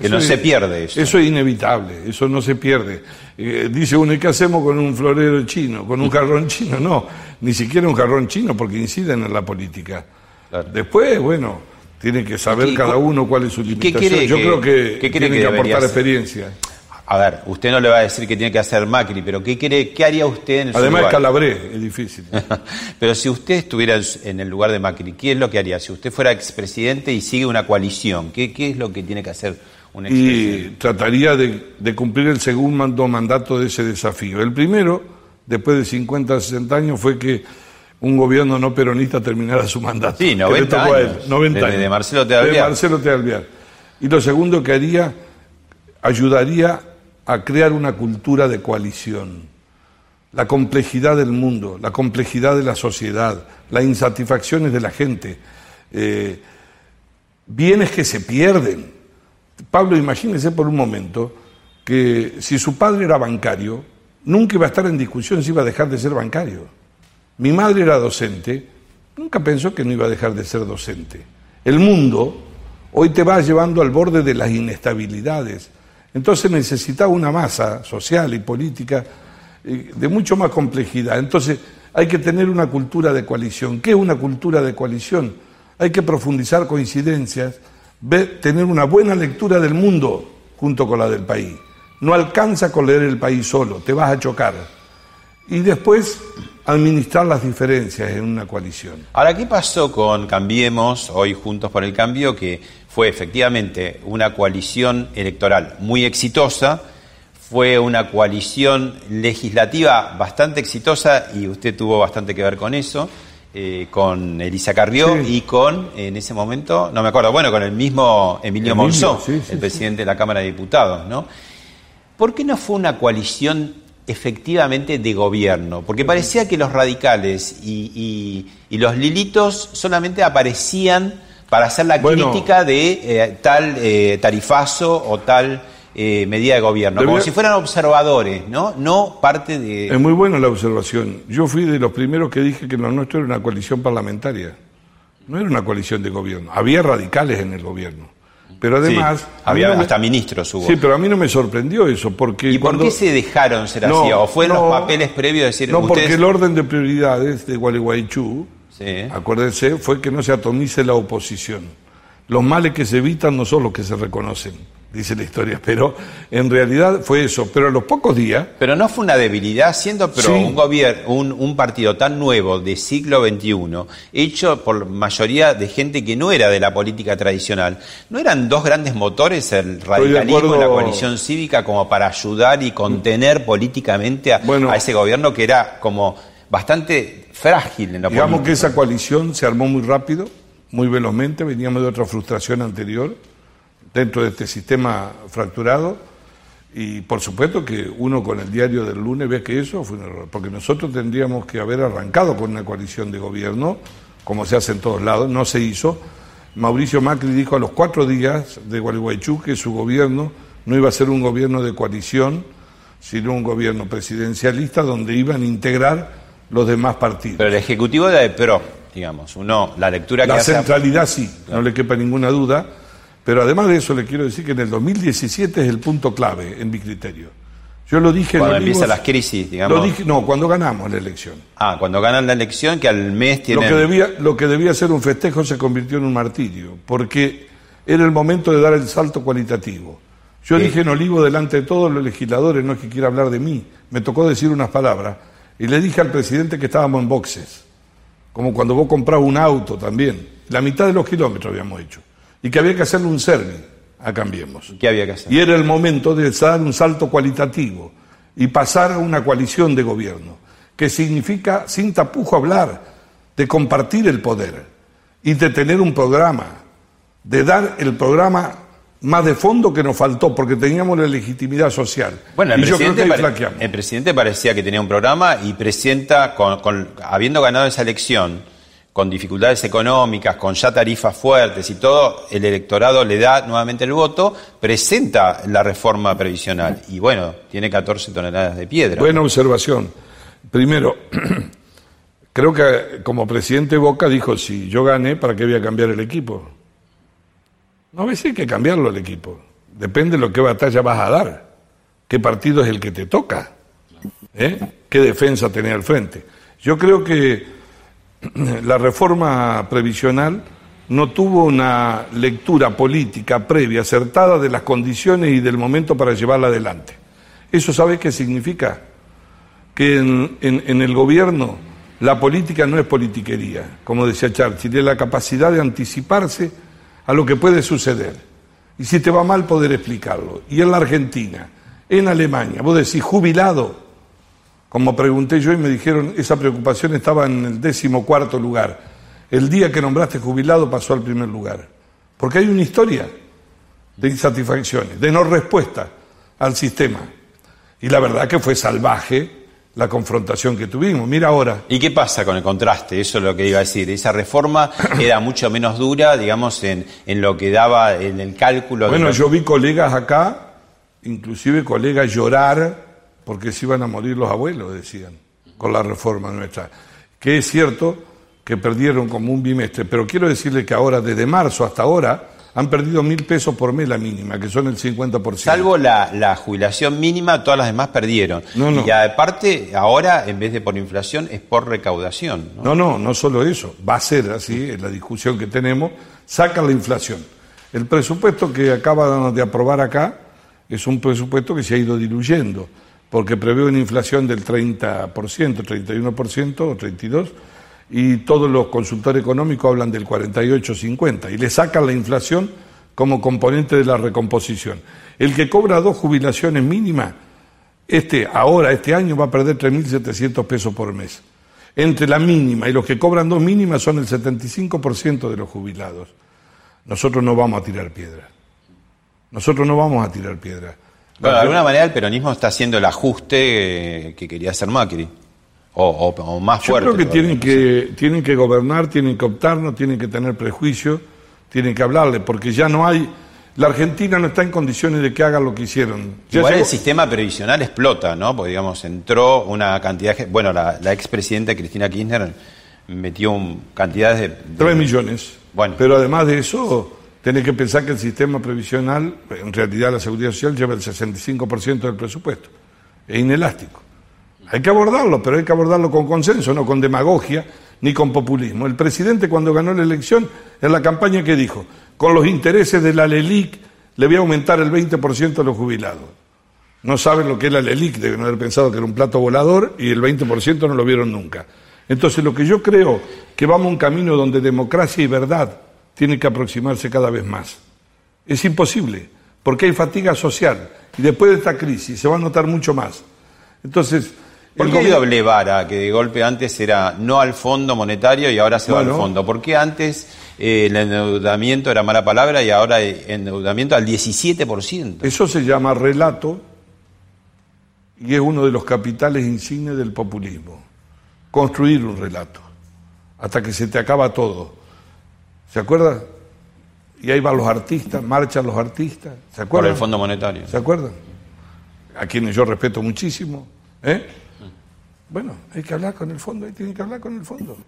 que no se pierde eso. Eso es inevitable, eso no se pierde. Eh, dice uno, ¿y qué hacemos con un florero chino, con un jarrón chino? No, ni siquiera un jarrón chino porque inciden en la política. Después, bueno, tiene que saber cada uno cuál es su limitación. Yo creo que tiene que aportar experiencia a ver, usted no le va a decir que tiene que hacer Macri, pero ¿qué, quiere, qué haría usted en el Además, Calabré, es difícil. pero si usted estuviera en el lugar de Macri, ¿qué es lo que haría? Si usted fuera expresidente y sigue una coalición, ¿qué, es lo que tiene que hacer un expresidente? Y trataría de, cumplir el segundo mandato de ese desafío. El primero, después de 50, 60 años, fue que un gobierno no peronista terminara su mandato. Sí, 90 años. 90 de, de, Marcelo Tealviar. De Marcelo Tealviar. Y lo segundo que haría, ayudaría a crear una cultura de coalición. La complejidad del mundo, la complejidad de la sociedad, las insatisfacciones de la gente, eh, bienes que se pierden. Pablo, imagínese por un momento que si su padre era bancario, nunca iba a estar en discusión si iba a dejar de ser bancario. Mi madre era docente, nunca pensó que no iba a dejar de ser docente. El mundo hoy te va llevando al borde de las inestabilidades entonces necesitaba una masa social y política eh, de mucho más complejidad. Entonces hay que tener una cultura de coalición. ¿Qué es una cultura de coalición? Hay que profundizar coincidencias, tener una buena lectura del mundo junto con la del país. No alcanza con leer el país solo, te vas a chocar. Y después administrar las diferencias en una coalición. Ahora, ¿qué pasó con Cambiemos, hoy Juntos por el Cambio, que fue efectivamente una coalición electoral muy exitosa, fue una coalición legislativa bastante exitosa y usted tuvo bastante que ver con eso, eh, con Elisa Carrió y con, en ese momento, no me acuerdo, bueno, con el mismo Emilio, Monzó, el presidente de la Cámara de Diputados, ¿no? ¿Por qué no fue una coalición efectivamente de gobierno, porque parecía que los radicales y, los lilitos solamente aparecían para hacer la crítica de eh, tal eh, tarifazo o tal eh, medida de gobierno, como si fueran observadores, ¿no? No parte de... Es muy buena la observación. Yo fui de los primeros que dije que lo nuestro era una coalición parlamentaria, no era una coalición de gobierno. Había radicales en el gobierno pero además... había hasta ministros hubo. Sí, pero a mí no me sorprendió eso, porque... ¿Y por qué se dejaron ser así? ¿O fue en los papeles previos decir... No, porque el orden de prioridades de Gualeguaychú, acuérdense, fue que no se atomice la oposición. Los males que se evitan no son los que se reconocen. dice la historia, pero en realidad fue eso. Pero a los pocos días... Pero no fue una debilidad, siendo pero un gobierno, un, un, partido tan nuevo de siglo XXI, hecho por mayoría de gente que no era de la política tradicional, ¿no eran dos grandes motores, el radicalismo y la coalición cívica, como para ayudar y contener políticamente a, a ese gobierno que era como bastante frágil en la Digamos que esa coalición se armó muy rápido, muy velozmente, veníamos de otra frustración anterior dentro de este sistema fracturado y por supuesto que uno con el diario del lunes ve que eso fue un error, porque nosotros tendríamos que haber arrancado con una coalición de gobierno, como se hace en todos lados, no se hizo. Mauricio Macri dijo a los cuatro días de Gualeguaychú que su gobierno no iba a ser un gobierno de coalición, sino un gobierno presidencialista donde iban a integrar los demás partidos. Pero el Ejecutivo era de PRO, digamos, uno, la lectura que La centralidad sí, no le quepa ninguna duda, pero además de eso le quiero decir que en el 2017 es el punto clave en mi criterio. Yo lo dije... Cuando empiezan las crisis, digamos. Lo dije, no, cuando ganamos la elección. Ah, cuando ganan la elección, que al mes tienen... Lo que, debía, lo que debía ser un festejo se convirtió en un martirio, porque era el momento de dar el salto cualitativo. Yo dije en Olivo delante de todos los legisladores, no es que quiera hablar de mí, me tocó decir unas palabras y le dije al presidente que estábamos en boxes, como cuando vos comprabas un auto también. La mitad de los kilómetros habíamos hecho. Y que había que hacerle un service a Cambiemos. ¿Qué había que hacer? Y era el momento de dar un salto cualitativo y pasar a una coalición de gobierno, que significa, sin tapujo hablar, de compartir el poder y de tener un programa, de dar el programa más de fondo que nos faltó, porque teníamos la legitimidad social. Bueno, el, presidente, el presidente parecía que tenía un programa y presenta, con, habiendo ganado esa elección, con dificultades económicas, con ya tarifas fuertes y todo, el electorado le da nuevamente el voto, presenta la reforma previsional y bueno, tiene 14 toneladas de piedra. Buena observación. Primero, creo que como presidente Boca dijo, si yo gané, ¿para qué voy a cambiar el equipo? No, a veces hay que cambiarlo el equipo. Depende de lo que batalla vas a dar. ¿Qué partido es el que te toca? ¿Eh? ¿Qué defensa tenés al frente? Yo creo que la reforma previsional no tuvo una lectura política previa, acertada de las condiciones y del momento para llevarla adelante. ¿Eso sabe qué significa? Que en, en el gobierno la política no es politiquería, como decía Churchill, es la capacidad de anticiparse a lo que puede suceder. Y si te va mal, poder explicarlo. Y en la Argentina, en Alemania, vos decís jubilado, como pregunté yo y me dijeron, esa preocupación estaba en el décimo cuarto lugar. El día que nombraste jubilado pasó al primer lugar. Porque hay una historia de insatisfacciones, de no respuesta al sistema. Y la verdad que fue salvaje la confrontación que tuvimos. Mira ahora. ¿Y qué pasa con el contraste? Eso es lo que iba a decir. Esa reforma era mucho menos dura, digamos, en, en lo que daba en el cálculo. Bueno, yo vi colegas acá, inclusive colegas llorar porque se iban a morir los abuelos, decían, con la reforma nuestra. Que es cierto que perdieron como un bimestre, pero quiero decirle que ahora, desde marzo hasta ahora, han perdido mil pesos por mes la mínima, que son el 50%. Salvo la, jubilación mínima, todas las demás perdieron. Y aparte, ahora, en vez de por inflación, es por recaudación. ¿no? no, no, no solo eso. Va a ser así, en la discusión que tenemos, sacan la inflación. El presupuesto que acaban de aprobar acá es un presupuesto que se ha ido diluyendo, porque prevé una inflación del 30%, 31% o 32% y todos los consultores económicos hablan del 48-50 y le sacan la inflación como componente de la recomposición. El que cobra dos jubilaciones mínimas, este ahora, este año, va a perder 3.700 pesos por mes. Entre la mínima y los que cobran dos mínimas son el 75% de los jubilados. Nosotros no vamos a tirar piedra. Nosotros no vamos a tirar piedra. Bueno, de alguna manera el peronismo está haciendo el ajuste que quería hacer Macri. O, más fuerte. Yo creo que tienen, que tienen que gobernar, tienen que optarnos, tienen que tener prejuicio, tienen que hablarle, porque ya no hay. La Argentina no está en condiciones de que haga lo que hicieron. Igual el sistema previsional explota, ¿no? Porque, digamos, entró una cantidad. De, bueno, la, la expresidenta Cristina Kirchner metió un, cantidades de, Tres millones. Bueno. Pero además de eso, tenés que pensar que el sistema previsional, en realidad la seguridad social, lleva el 65% del presupuesto. Es inelástico. Hay que abordarlo, pero hay que abordarlo con consenso, no con demagogia ni con populismo. El presidente cuando ganó la elección, en la campaña que dijo, con los intereses de la LELIC, le voy a aumentar el 20% a los jubilados. No saben lo que es la LELIC, deben haber pensado que era un plato volador y el 20% no lo vieron nunca. Entonces lo que yo creo que vamos a un camino donde democracia y verdad tienen que aproximarse cada vez más. Es imposible, porque hay fatiga social y después de esta crisis se va a notar mucho más. Entonces, ¿Por qué hay doble vara? Que de golpe antes era no al fondo monetario y ahora se va al fondo. ¿Por qué antes eh, el endeudamiento era mala palabra y ahora el endeudamiento al 17%? Eso se llama relato y es uno de los capitales insignes del populismo. Construir un relato hasta que se te acaba todo. ¿Se acuerda? Y ahí van los artistas, marchan los artistas. ¿Se acuerdan? Por el Fondo Monetario. ¿Se acuerdan? A quienes yo respeto muchísimo. ¿eh? Bueno, hay que hablar con el fondo, ahí tiene que hablar con el fondo.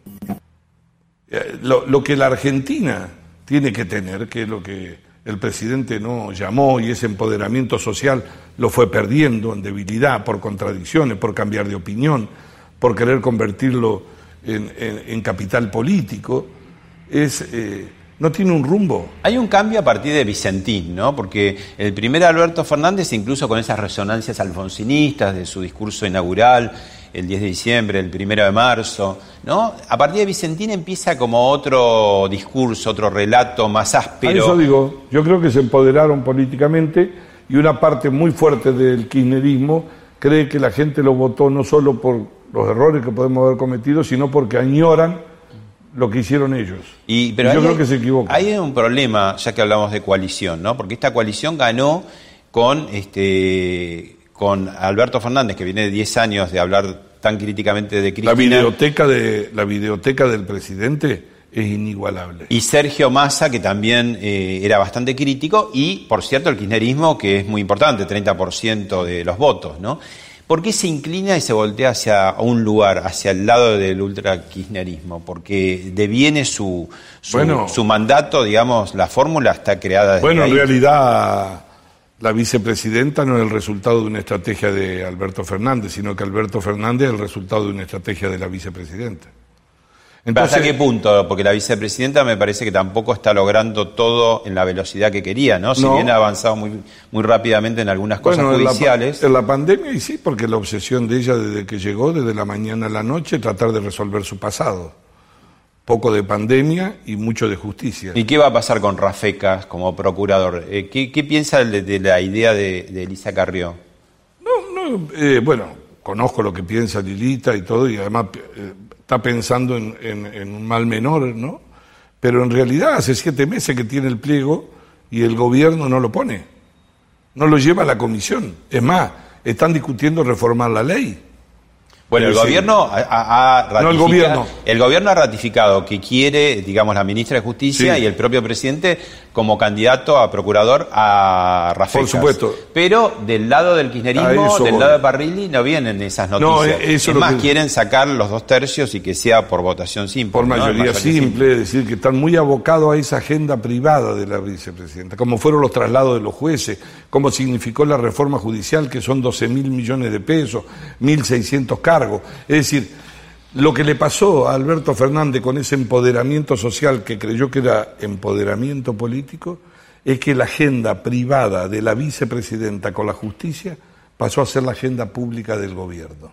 Eh, lo, que la Argentina tiene que tener, que es lo que el presidente no llamó y ese empoderamiento social lo fue perdiendo en debilidad, por contradicciones, por cambiar de opinión, por querer convertirlo en, capital político, es... Eh, no tiene un rumbo. Hay un cambio a partir de Vicentín, ¿no? Porque el primer Alberto Fernández, incluso con esas resonancias alfonsinistas de su discurso inaugural, el 10 de diciembre, el 1 de marzo, ¿no? A partir de Vicentín empieza como otro discurso, otro relato más áspero. A eso digo, yo creo que se empoderaron políticamente y una parte muy fuerte del kirchnerismo cree que la gente lo votó no solo por los errores que podemos haber cometido, sino porque añoran lo que hicieron ellos. Y, pero yo creo que se equivoca. Hay un problema, ya que hablamos de coalición, ¿no? Porque esta coalición ganó con este con Alberto Fernández, que viene de 10 años de hablar tan críticamente de Cristina. La videoteca, de, la videoteca del presidente es inigualable. Y Sergio Massa, que también eh, era bastante crítico, y por cierto el kirchnerismo, que es muy importante, 30% de los votos, ¿no? ¿Por qué se inclina y se voltea hacia un lugar, hacia el lado del ultra-kirchnerismo? Porque deviene su, su, mandato, digamos, la fórmula está creada desde Bueno, en realidad la vicepresidenta no es el resultado de una estrategia de Alberto Fernández, sino que Alberto Fernández es el resultado de una estrategia de la vicepresidenta. ¿Hasta qué punto? Porque la vicepresidenta me parece que tampoco está logrando todo en la velocidad que quería, ¿no? Si bien ha avanzado muy, muy rápidamente en algunas cosas judiciales. En la, en la, pandemia, y sí, porque la obsesión de ella desde que llegó, desde la mañana a la noche, tratar de resolver su pasado. Poco de pandemia y mucho de justicia. ¿Y qué va a pasar con Rafecas como procurador? Eh, ¿qué, piensa de, la idea de, Elisa Carrió? No, no, eh, bueno, conozco lo que piensa Lilita y todo, y además eh, está pensando en, un mal menor, ¿no? Pero en realidad hace siete meses que tiene el pliego y el gobierno no lo pone, no lo lleva a la comisión. Es más, están discutiendo reformar la ley. Bueno, el gobierno ha, ratificado, el gobierno. El gobierno ha ratificado que quiere, digamos, la ministra de Justicia y el propio presidente como candidato a procurador a Rafael. Por supuesto. Pero del lado del kirchnerismo, del lado de Parrilli, no vienen esas noticias. No, eso es más, quieren sacar los dos tercios y que sea por votación simple. Por mayoría, simple, es decir, que están muy abocados a esa agenda privada de la vicepresidenta, como fueron los traslados de los jueces, como significó la reforma judicial, que son 12 mil millones de pesos, 1.600 cargos es decir, lo que le pasó a Alberto Fernández con ese empoderamiento social que creyó que era empoderamiento político, es que la agenda privada de la vicepresidenta con la justicia pasó a ser la agenda pública del gobierno.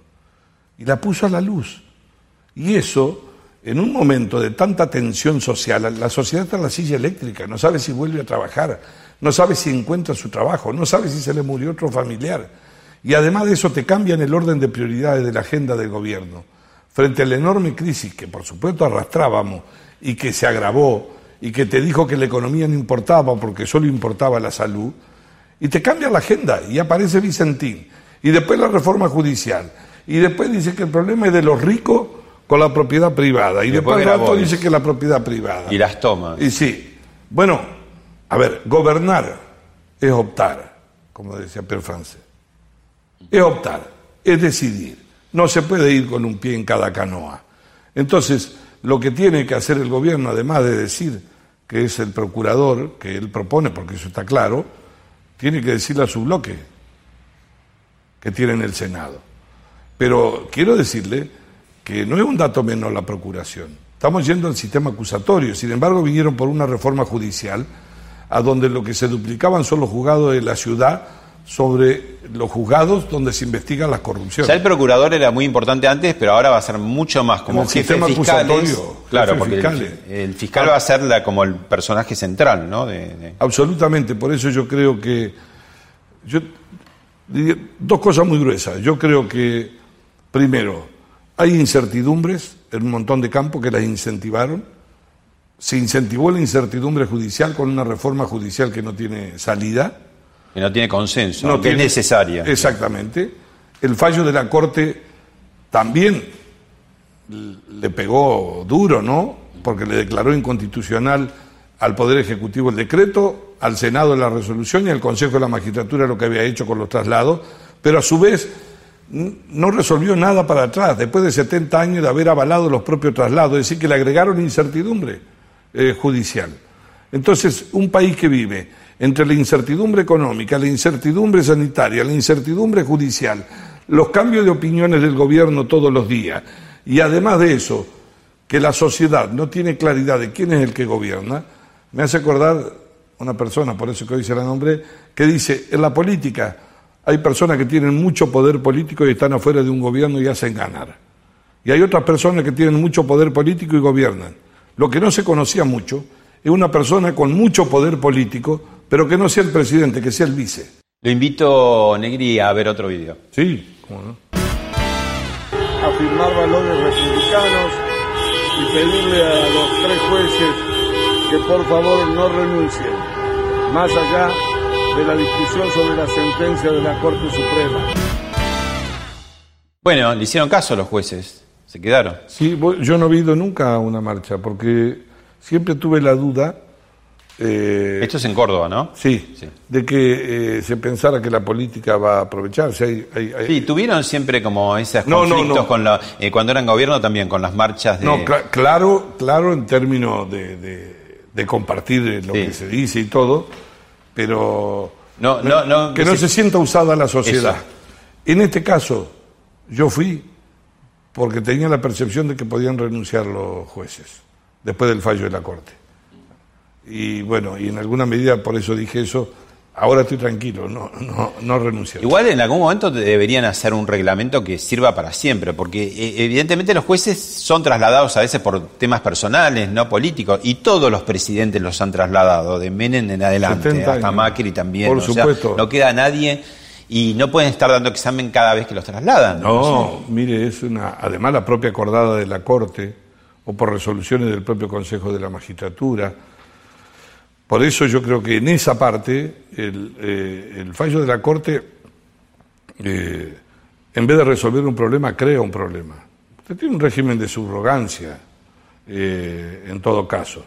Y la puso a la luz. Y eso, en un momento de tanta tensión social, la sociedad está en la silla eléctrica, no sabe si vuelve a trabajar, no sabe si encuentra su trabajo, no sabe si se le murió otro familiar. Y además de eso te cambian el orden de prioridades de la agenda del gobierno. Frente a la enorme crisis que por supuesto arrastrábamos y que se agravó y que te dijo que la economía no importaba porque solo importaba la salud, y te cambia la agenda y aparece Vicentín, y después la reforma judicial, y después dice que el problema es de los ricos con la propiedad privada, y, después, después dice que la propiedad privada. Y las tomas. Y sí. Bueno, a ver, gobernar es optar, como decía Pierre Francés es optar, es decidir. No se puede ir con un pie en cada canoa. Entonces, lo que tiene que hacer el gobierno, además de decir que es el procurador que él propone, porque eso está claro, tiene que decirle a su bloque que tiene en el Senado. Pero quiero decirle que no es un dato menor la procuración. Estamos yendo al sistema acusatorio. Sin embargo, vinieron por una reforma judicial a donde lo que se duplicaban son los juzgados de la ciudad sobre los juzgados donde se investiga la corrupción. Ya el procurador era muy importante antes, pero ahora va a ser mucho más como jefe fiscal. Claro, porque el, fiscal va a ser la, como el personaje central, ¿no? Absolutamente, por eso yo creo que yo dos cosas muy gruesas. Yo creo que primero hay incertidumbres en un montón de campos que las incentivaron. Se incentivó la incertidumbre judicial con una reforma judicial que no tiene salida que no tiene consenso, no que es necesaria. Exactamente. El fallo de la Corte también le pegó duro, ¿no? Porque le declaró inconstitucional al Poder Ejecutivo el decreto, al Senado la resolución y al Consejo de la Magistratura lo que había hecho con los traslados, pero a su vez no resolvió nada para atrás, después de 70 años de haber avalado los propios traslados, es decir, que le agregaron incertidumbre eh, judicial. Entonces, un país que vive entre la incertidumbre económica, la incertidumbre sanitaria, la incertidumbre judicial, los cambios de opiniones del gobierno todos los días, y además de eso, que la sociedad no tiene claridad de quién es el que gobierna, me hace acordar una persona, por eso que hoy se la que dice, en la política hay personas que tienen mucho poder político y están afuera de un gobierno y hacen ganar. Y hay otras personas que tienen mucho poder político y gobiernan. Lo que no se conocía mucho es una persona con mucho poder político, pero que no sea el presidente, que sea el vice. Lo invito, Negri, a ver otro video. Sí, cómo no. Afirmar valores republicanos y pedirle a los tres jueces que por favor no renuncien, más allá de la discusión sobre la sentencia de la Corte Suprema. Bueno, le hicieron caso a los jueces, se quedaron. Sí, yo no he ido nunca a una marcha porque siempre tuve la duda eh, Esto es en Córdoba, ¿no? Sí, de que eh, se pensara que la política va a aprovecharse. Sí, tuvieron siempre como esos conflictos con la, eh, cuando eran gobierno también, con las marchas de... No, claro, claro en términos de, compartir lo que se dice y todo, pero no, no, que no se, sienta usada la sociedad. En este caso, yo fui porque tenía la percepción de que podían renunciar los jueces después del fallo de la Corte. Y bueno, y en alguna medida por eso dije eso, ahora estoy tranquilo, no, no, no renuncio. Igual en algún momento deberían hacer un reglamento que sirva para siempre, porque eh, evidentemente los jueces son trasladados a veces por temas personales, no políticos, y todos los presidentes los han trasladado, de Menem en adelante, hasta Macri también. Por supuesto. no queda nadie y no pueden estar dando examen cada vez que los trasladan. No, mire, es una, además la propia acordada de la Corte, o por resoluciones del propio Consejo de la Magistratura, por eso yo creo que en esa parte el, eh, fallo de la Corte, eh, en vez de resolver un problema, crea un problema. Usted tiene un régimen de subrogancia, eh, en todo caso.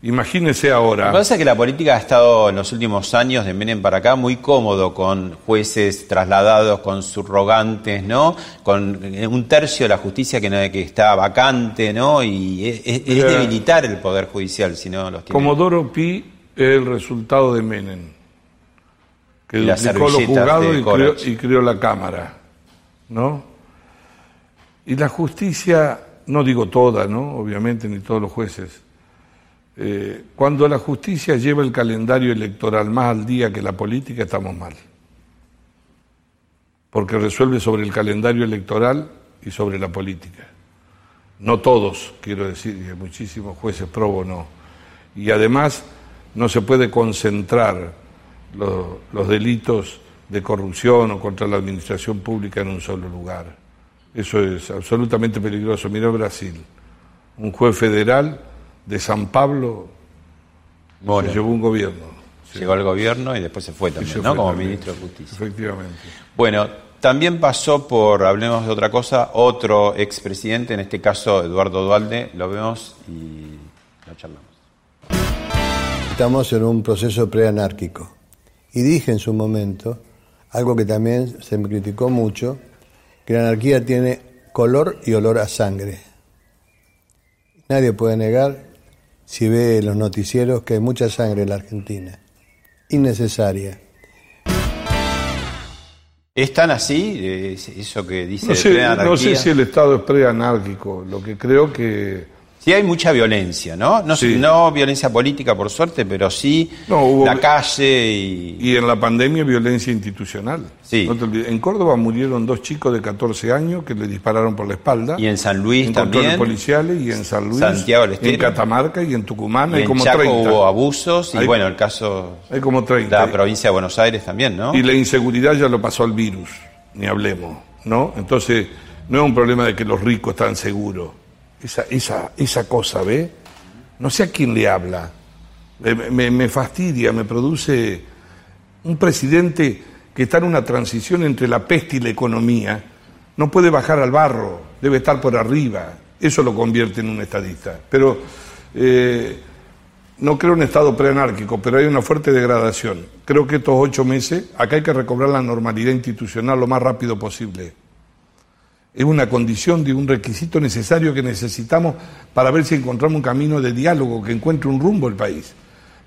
Imagínese ahora. Lo que pasa es que la política ha estado en los últimos años, de Menem para acá, muy cómodo con jueces trasladados, con subrogantes, ¿no? Con un tercio de la justicia que, que está vacante, ¿no? Y es, debilitar el Poder Judicial si no los tiene. Comodoro Pi el resultado de Menem, que duplicó los juzgados y creó, la Cámara, ¿no? Y la justicia, no digo toda, ¿no? Obviamente, ni todos los jueces. Eh, cuando la justicia lleva el calendario electoral más al día que la política, estamos mal. Porque resuelve sobre el calendario electoral y sobre la política. No todos, quiero decir, muchísimos jueces probo no. Y además no se puede concentrar los, delitos de corrupción o contra la administración pública en un solo lugar. Eso es absolutamente peligroso. Miró Brasil, un juez federal de San Pablo se llevó un gobierno. Llegó al gobierno y después se fue también, ¿no? Como ministro de Justicia. Efectivamente. Bueno, también pasó por, hablemos de otra cosa, otro expresidente, en este caso Eduardo Dualde, lo vemos y lo charlamos. Estamos en un proceso preanárquico. Y dije en su momento, algo que también se me criticó mucho, que la anarquía tiene color y olor a sangre. Nadie puede negar, si ve los noticieros, que hay mucha sangre en la Argentina. Innecesaria. ¿Es tan así? Eso que dice no sé, no sé si el Estado es preanárquico. Lo que creo que Sí hay mucha violencia, ¿no? No, no violencia política, por suerte, pero sí la calle y... Y en la pandemia violencia institucional. Sí. en Córdoba murieron dos chicos de 14 años que le dispararon por la espalda. Y en San Luis en también. policiales y en San Luis. Santiago En Catamarca y en Tucumán. hay en como Chaco 30. hubo abusos y bueno, el caso... Hay como 30. La provincia de Buenos Aires también, ¿no? Y la inseguridad ya lo pasó al virus, ni hablemos, ¿no? Entonces, no es un problema de que los ricos están seguros esa, esa, esa cosa, ¿ve? No sé a quién le habla. Me, me, fastidia, me produce un presidente que está en una transición entre la peste y la economía. No puede bajar al barro, debe estar por arriba. Eso lo convierte en un estadista. Pero eh, no creo en estado preanárquico, pero hay una fuerte degradación. Creo que estos ocho meses, acá hay que recobrar la normalidad institucional lo más rápido posible es una condición de un requisito necesario que necesitamos para ver si encontramos un camino de diálogo que encuentre un rumbo el país.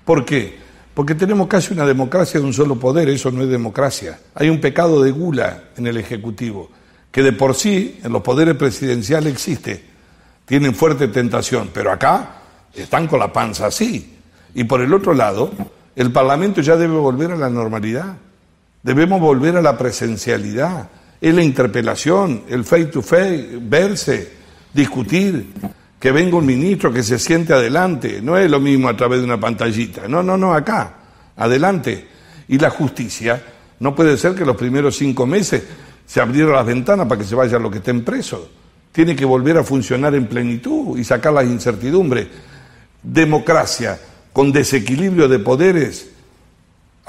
¿Por qué? Porque tenemos casi una democracia de un solo poder, eso no es democracia. Hay un pecado de gula en el Ejecutivo, que de por sí en los poderes presidenciales existe. Tienen fuerte tentación, pero acá están con la panza así. Y por el otro lado, el Parlamento ya debe volver a la normalidad. Debemos volver a la presencialidad es la interpelación, el face to face, verse, discutir, que venga un ministro que se siente adelante, no es lo mismo a través de una pantallita, no, no, no, acá, adelante. Y la justicia, no puede ser que los primeros cinco meses se abrieran las ventanas para que se vayan los que estén presos. Tiene que volver a funcionar en plenitud y sacar las incertidumbres. Democracia con desequilibrio de poderes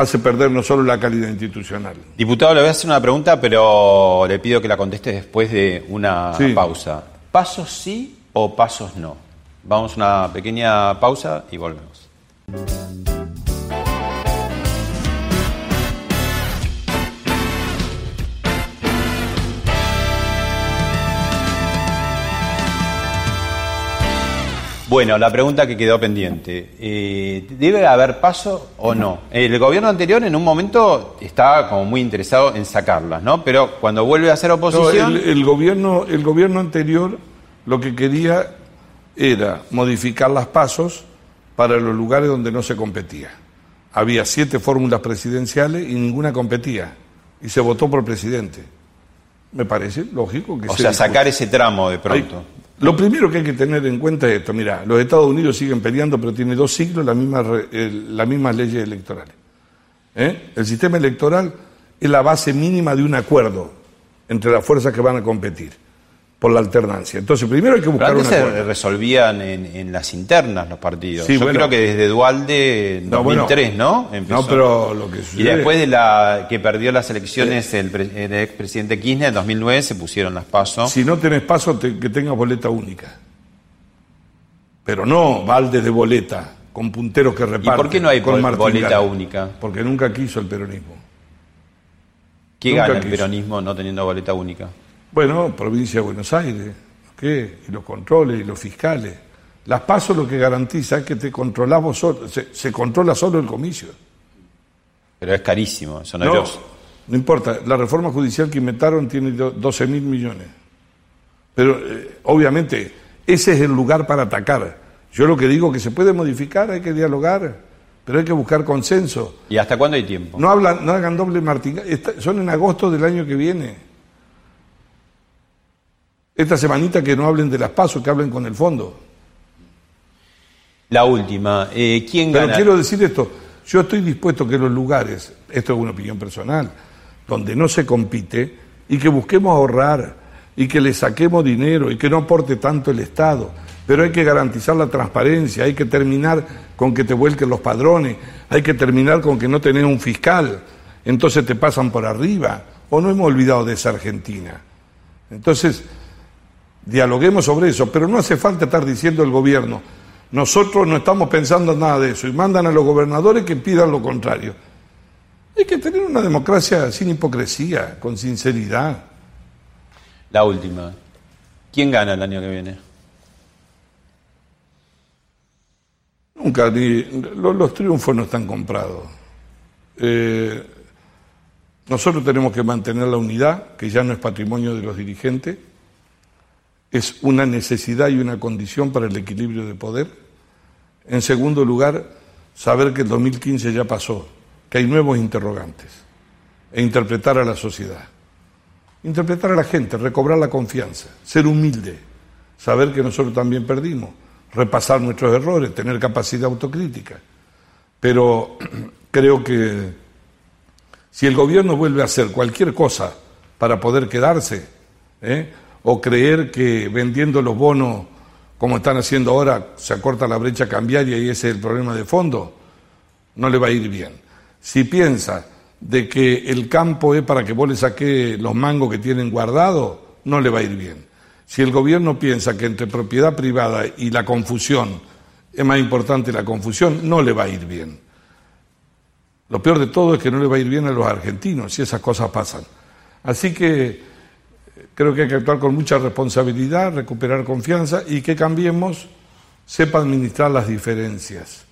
hace perder no solo la calidad institucional. Diputado, le voy a hacer una pregunta, pero le pido que la conteste después de una pausa. ¿Pasos sí o pasos no? Vamos a una pequeña pausa y volvemos. Bueno, la pregunta que quedó pendiente. Eh, ¿Debe haber paso o no? El gobierno anterior en un momento estaba como muy interesado en sacarlas, ¿no? Pero cuando vuelve a ser oposición... el, gobierno, el gobierno anterior lo que quería era modificar las pasos para los lugares donde no se competía. Había siete fórmulas presidenciales y ninguna competía. Y se votó por presidente. Me parece lógico que... O sea, sacar ese tramo de pronto. Lo primero que hay que tener en cuenta es esto, mira, los Estados Unidos siguen peleando, pero tiene dos siglos las mismas, las mismas leyes electorales. ¿Eh? El sistema electoral es la base mínima de un acuerdo entre las fuerzas que van a competir por la alternancia. Entonces, primero hay que buscar una se resolvían en, las internas los partidos. Yo creo que desde Dualde en 2003, ¿no? No, pero lo que Y después de la que perdió las elecciones el, el expresidente Kirchner en 2009 se pusieron las pasos. Si no tenés paso, que tengas boleta única. Pero no balde de boleta con punteros que reparten. ¿Y por qué no hay boleta única? Porque nunca quiso el peronismo. ¿Qué gana el peronismo no teniendo boleta única? Bueno, provincia de Buenos Aires, ¿qué? Y los controles y los fiscales. Las pasos lo que garantiza es que te controlamos solo, se, controla solo el comicio. Pero es carísimo, eso no, no No importa, la reforma judicial que inventaron tiene 12 mil millones. Pero eh, obviamente ese es el lugar para atacar. Yo lo que digo que se puede modificar, hay que dialogar, pero hay que buscar consenso. ¿Y hasta cuándo hay tiempo? No, hablan, no hagan doble martín. Son en agosto del año que viene. Esta semanita que no hablen de las pasos, que hablen con el fondo. La última, eh, ¿quién Pero gana? quiero decir esto, yo estoy dispuesto que los lugares, esto es una opinión personal, donde no se compite y que busquemos ahorrar y que le saquemos dinero y que no aporte tanto el Estado, pero hay que garantizar la transparencia, hay que terminar con que te vuelquen los padrones, hay que terminar con que no tenés un fiscal, entonces te pasan por arriba, o no hemos olvidado de esa Argentina. Entonces, dialoguemos sobre eso, pero no hace falta estar diciendo el gobierno, nosotros no estamos pensando en nada de eso y mandan a los gobernadores que pidan lo contrario. Hay que tener una democracia sin hipocresía, con sinceridad. La última. ¿Quién gana el año que viene? Nunca, ni, los, triunfos no están comprados. Eh, nosotros tenemos que mantener la unidad, que ya no es patrimonio de los dirigentes es una necesidad y una condición para el equilibrio de poder. En segundo lugar, saber que el 2015 ya pasó, que hay nuevos interrogantes, e interpretar a la sociedad. Interpretar a la gente, recobrar la confianza, ser humilde, saber que nosotros también perdimos, repasar nuestros errores, tener capacidad autocrítica. Pero creo que si el gobierno vuelve a hacer cualquier cosa para poder quedarse, ¿eh? O creer que vendiendo los bonos, como están haciendo ahora, se acorta la brecha cambiaria y ese es el problema de fondo, no le va a ir bien. Si piensa de que el campo es para que vos le saques los mangos que tienen guardados, no le va a ir bien. Si el gobierno piensa que entre propiedad privada y la confusión es más importante la confusión, no le va a ir bien. Lo peor de todo es que no le va a ir bien a los argentinos si esas cosas pasan. Así que creo que hay que actuar con mucha responsabilidad, recuperar confianza y que cambiemos, sepa administrar las diferencias.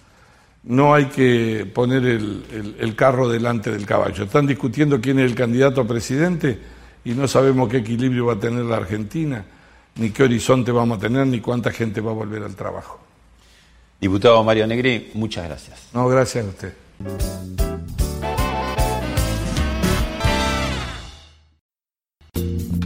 No hay que poner el, carro delante del caballo. Están discutiendo quién es el candidato a presidente y no sabemos qué equilibrio va a tener la Argentina, ni qué horizonte vamos a tener, ni cuánta gente va a volver al trabajo. Diputado Mario Negri, muchas gracias. No, gracias a usted.